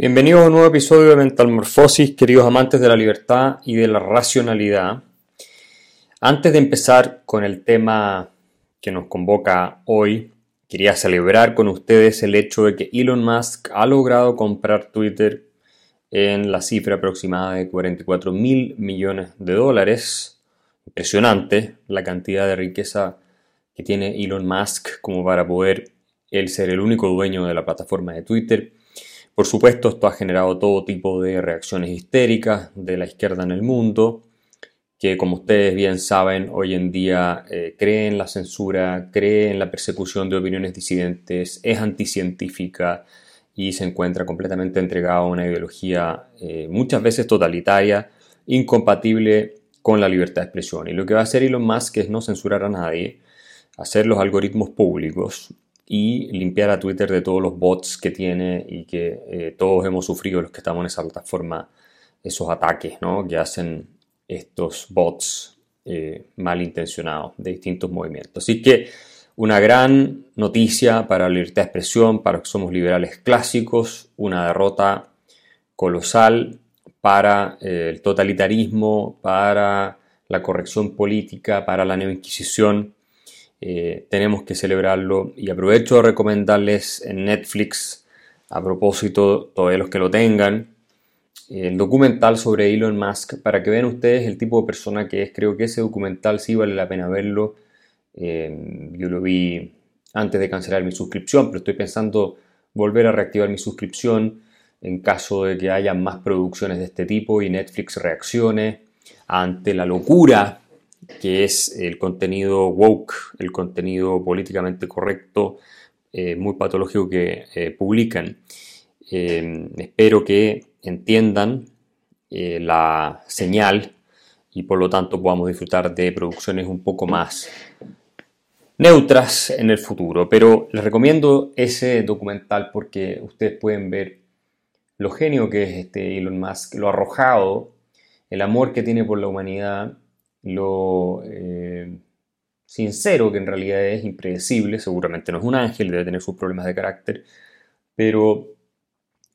Bienvenidos a un nuevo episodio de Mental Morfosis, queridos amantes de la libertad y de la racionalidad. Antes de empezar con el tema que nos convoca hoy, quería celebrar con ustedes el hecho de que Elon Musk ha logrado comprar Twitter en la cifra aproximada de 44 mil millones de dólares. Impresionante la cantidad de riqueza que tiene Elon Musk como para poder él ser el único dueño de la plataforma de Twitter por supuesto, esto ha generado todo tipo de reacciones histéricas de la izquierda en el mundo, que como ustedes bien saben, hoy en día eh, cree en la censura, cree en la persecución de opiniones disidentes, es anticientífica y se encuentra completamente entregado a una ideología eh, muchas veces totalitaria, incompatible con la libertad de expresión. Y lo que va a hacer Elon Musk es no censurar a nadie, hacer los algoritmos públicos y limpiar a Twitter de todos los bots que tiene y que eh, todos hemos sufrido los que estamos en esa plataforma, esos ataques ¿no? que hacen estos bots eh, malintencionados de distintos movimientos. Así que una gran noticia para la libertad de expresión, para los que somos liberales clásicos, una derrota colosal para eh, el totalitarismo, para la corrección política, para la neoinquisición eh, tenemos que celebrarlo y aprovecho de recomendarles en Netflix, a propósito, todos los que lo tengan, el documental sobre Elon Musk para que vean ustedes el tipo de persona que es. Creo que ese documental sí vale la pena verlo. Eh, yo lo vi antes de cancelar mi suscripción, pero estoy pensando volver a reactivar mi suscripción en caso de que haya más producciones de este tipo y Netflix reaccione ante la locura que es el contenido woke, el contenido políticamente correcto, eh, muy patológico que eh, publican. Eh, espero que entiendan la señal y por lo tanto podamos disfrutar de producciones un poco más neutras en el futuro. Pero les recomiendo ese documental porque ustedes pueden ver lo genio que es este Elon Musk, lo arrojado, el amor que tiene por la humanidad lo eh, sincero que en realidad es impredecible, seguramente no es un ángel, debe tener sus problemas de carácter, pero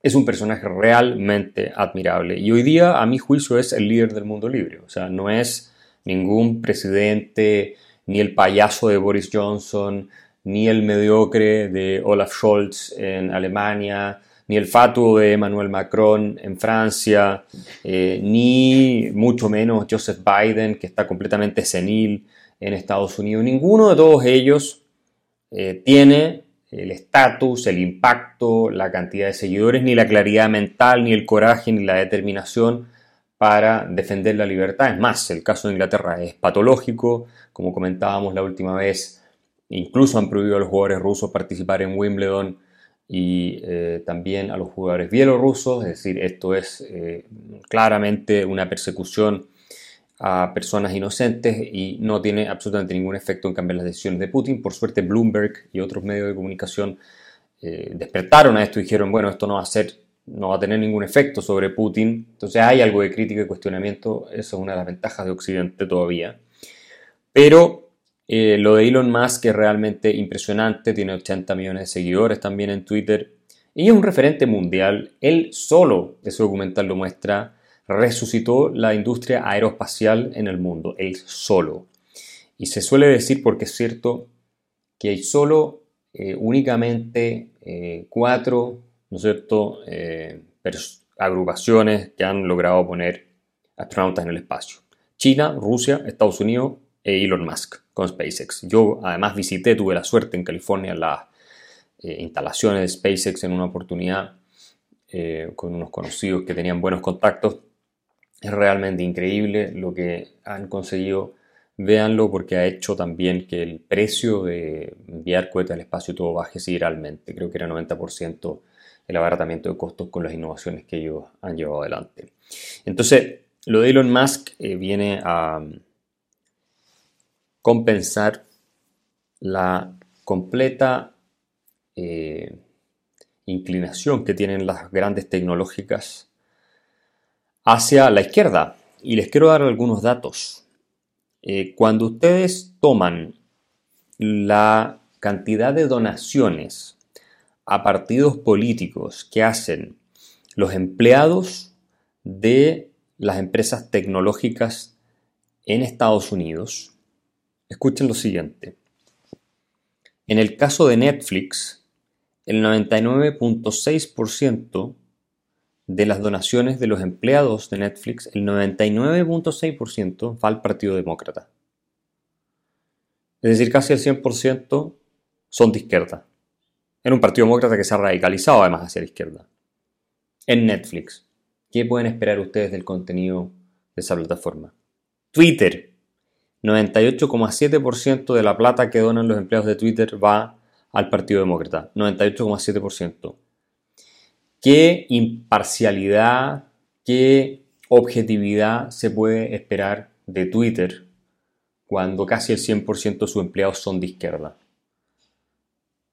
es un personaje realmente admirable. Y hoy día, a mi juicio, es el líder del mundo libre. O sea, no es ningún presidente, ni el payaso de Boris Johnson, ni el mediocre de Olaf Scholz en Alemania, ni el fatuo de Emmanuel Macron en Francia, eh, ni mucho menos Joseph Biden, que está completamente senil en Estados Unidos. Ninguno de todos ellos eh, tiene el estatus, el impacto, la cantidad de seguidores, ni la claridad mental, ni el coraje, ni la determinación para defender la libertad. Es más, el caso de Inglaterra es patológico, como comentábamos la última vez, incluso han prohibido a los jugadores rusos participar en Wimbledon y eh, también a los jugadores bielorrusos, es decir, esto es eh, claramente una persecución a personas inocentes y no tiene absolutamente ningún efecto en cambiar las decisiones de Putin. Por suerte Bloomberg y otros medios de comunicación eh, despertaron a esto y dijeron, bueno, esto no va a ser, no va a tener ningún efecto sobre Putin. Entonces hay algo de crítica y cuestionamiento, eso es una de las ventajas de Occidente todavía. Pero eh, lo de Elon Musk es realmente impresionante, tiene 80 millones de seguidores también en Twitter y es un referente mundial. Él solo, ese documental lo muestra, resucitó la industria aeroespacial en el mundo, él solo. Y se suele decir, porque es cierto, que hay solo eh, únicamente eh, cuatro, ¿no agrupaciones que han logrado poner astronautas en el espacio. China, Rusia, Estados Unidos Elon Musk con SpaceX. Yo además visité, tuve la suerte en California las eh, instalaciones de SpaceX en una oportunidad eh, con unos conocidos que tenían buenos contactos. Es realmente increíble lo que han conseguido. Véanlo porque ha hecho también que el precio de enviar cohetes al espacio todo baje sideralmente. Creo que era 90% el abaratamiento de costos con las innovaciones que ellos han llevado adelante. Entonces, lo de Elon Musk eh, viene a, compensar la completa eh, inclinación que tienen las grandes tecnológicas hacia la izquierda. Y les quiero dar algunos datos. Eh, cuando ustedes toman la cantidad de donaciones a partidos políticos que hacen los empleados de las empresas tecnológicas en Estados Unidos, escuchen lo siguiente. En el caso de Netflix, el 99.6% de las donaciones de los empleados de Netflix, el 99.6% va al Partido Demócrata. Es decir, casi el 100% son de izquierda. En un Partido Demócrata que se ha radicalizado además hacia la izquierda. En Netflix, ¿qué pueden esperar ustedes del contenido de esa plataforma? Twitter, 98,7% de la plata que donan los empleados de Twitter va al Partido Demócrata. 98,7%. ¿Qué imparcialidad, qué objetividad se puede esperar de Twitter cuando casi el 100% de sus empleados son de izquierda?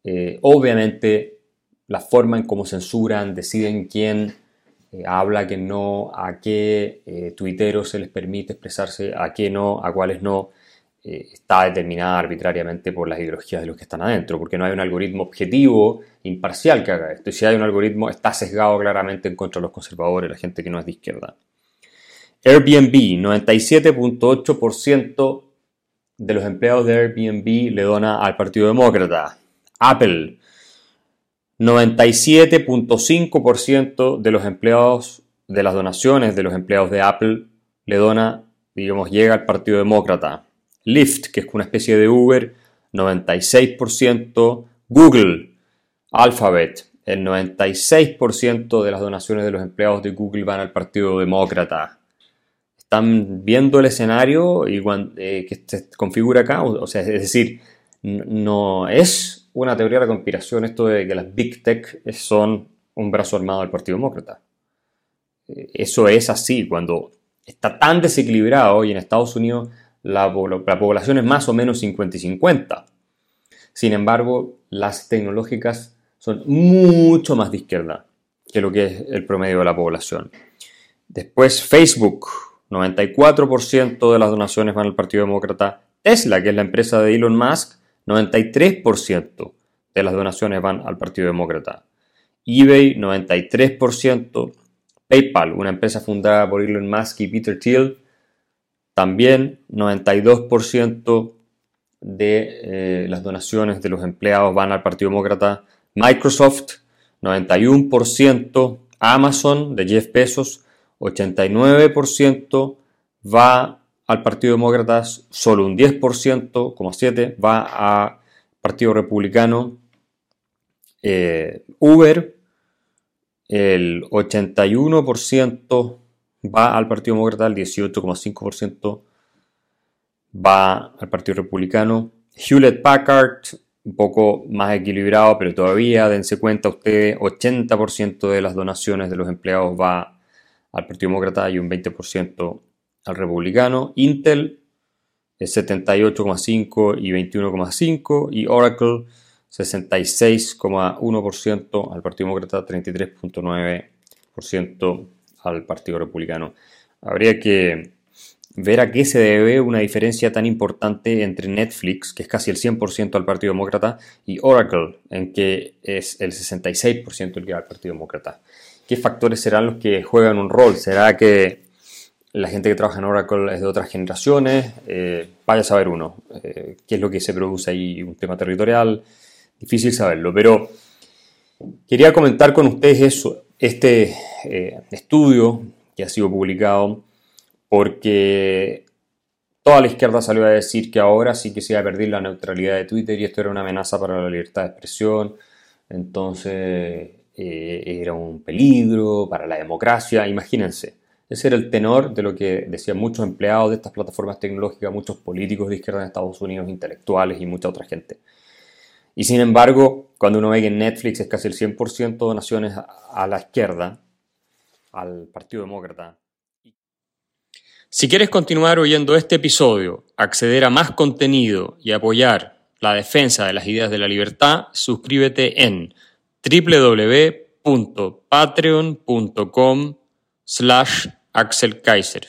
Eh, obviamente, la forma en cómo censuran, deciden quién eh, habla, quién no, a qué eh, tuiteros se les permite expresarse, a qué no, a cuáles no, eh, está determinada arbitrariamente por las ideologías de los que están adentro, porque no hay un algoritmo objetivo, imparcial que haga esto. Y si hay un algoritmo, está sesgado claramente en contra de los conservadores, la gente que no es de izquierda. Airbnb, 97.8% de los empleados de Airbnb le dona al Partido Demócrata. Apple, 97.5% de los empleados, de las donaciones de los empleados de Apple le dona, digamos, llega al Partido Demócrata. Lyft, que es una especie de Uber, 96%. Google, Alphabet, el 96% de las donaciones de los empleados de Google van al Partido Demócrata. Están viendo el escenario y eh, que se configura acá, o sea, es decir, no es una teoría de la conspiración esto de que las Big Tech son un brazo armado del Partido Demócrata. Eh, eso es así, cuando está tan desequilibrado y en Estados Unidos la, población es más o menos 50 y 50. Sin embargo, las tecnológicas son mucho más de izquierda que lo que es el promedio de la población. Después Facebook, 94% de las donaciones van al Partido Demócrata. Tesla, que es la empresa de Elon Musk, 93% de las donaciones van al Partido Demócrata. eBay, 93%. PayPal, una empresa fundada por Elon Musk y Peter Thiel, también 92% de eh, las donaciones de los empleados van al Partido Demócrata. Microsoft, 91%. Amazon, de Jeff Bezos, 89% va al Partido Demócrata. Solo un 10%, como 7, va al Partido Republicano. Eh, Uber, el 81% va al Partido Demócrata, el 18,5% va al Partido Republicano. Hewlett Packard, un poco más equilibrado, pero todavía, dense cuenta ustedes, 80% de las donaciones de los empleados va al Partido Demócrata y un 20% al Republicano. Intel, es 78,5 y 21,5 y Oracle 66,1% al Partido Demócrata, 33,9% al Partido Republicano. Habría que ver a qué se debe una diferencia tan importante entre Netflix, que es casi el 100% al Partido Demócrata, y Oracle, en que es el 66% el que va al Partido Demócrata. ¿Qué factores serán los que juegan un rol? ¿Será que la gente que trabaja en Oracle es de otras generaciones? Eh, vaya a saber uno. Eh, ¿Qué es lo que se produce ahí? ¿Un tema territorial? Difícil saberlo, pero quería comentar con ustedes este eh, estudio que ha sido publicado porque toda la izquierda salió a decir que ahora sí que se iba a perder la neutralidad de Twitter y esto era una amenaza para la libertad de expresión, entonces era un peligro para la democracia, imagínense. Ese era el tenor de lo que decían muchos empleados de estas plataformas tecnológicas, muchos políticos de izquierda en Estados Unidos, intelectuales y mucha otra gente. Y sin embargo, cuando uno ve que en Netflix es casi el 100% de donaciones a la izquierda, al Partido Demócrata. Si quieres continuar oyendo este episodio, acceder a más contenido y apoyar la defensa de las ideas de la libertad, suscríbete en www.patreon.com slash Axel Kaiser.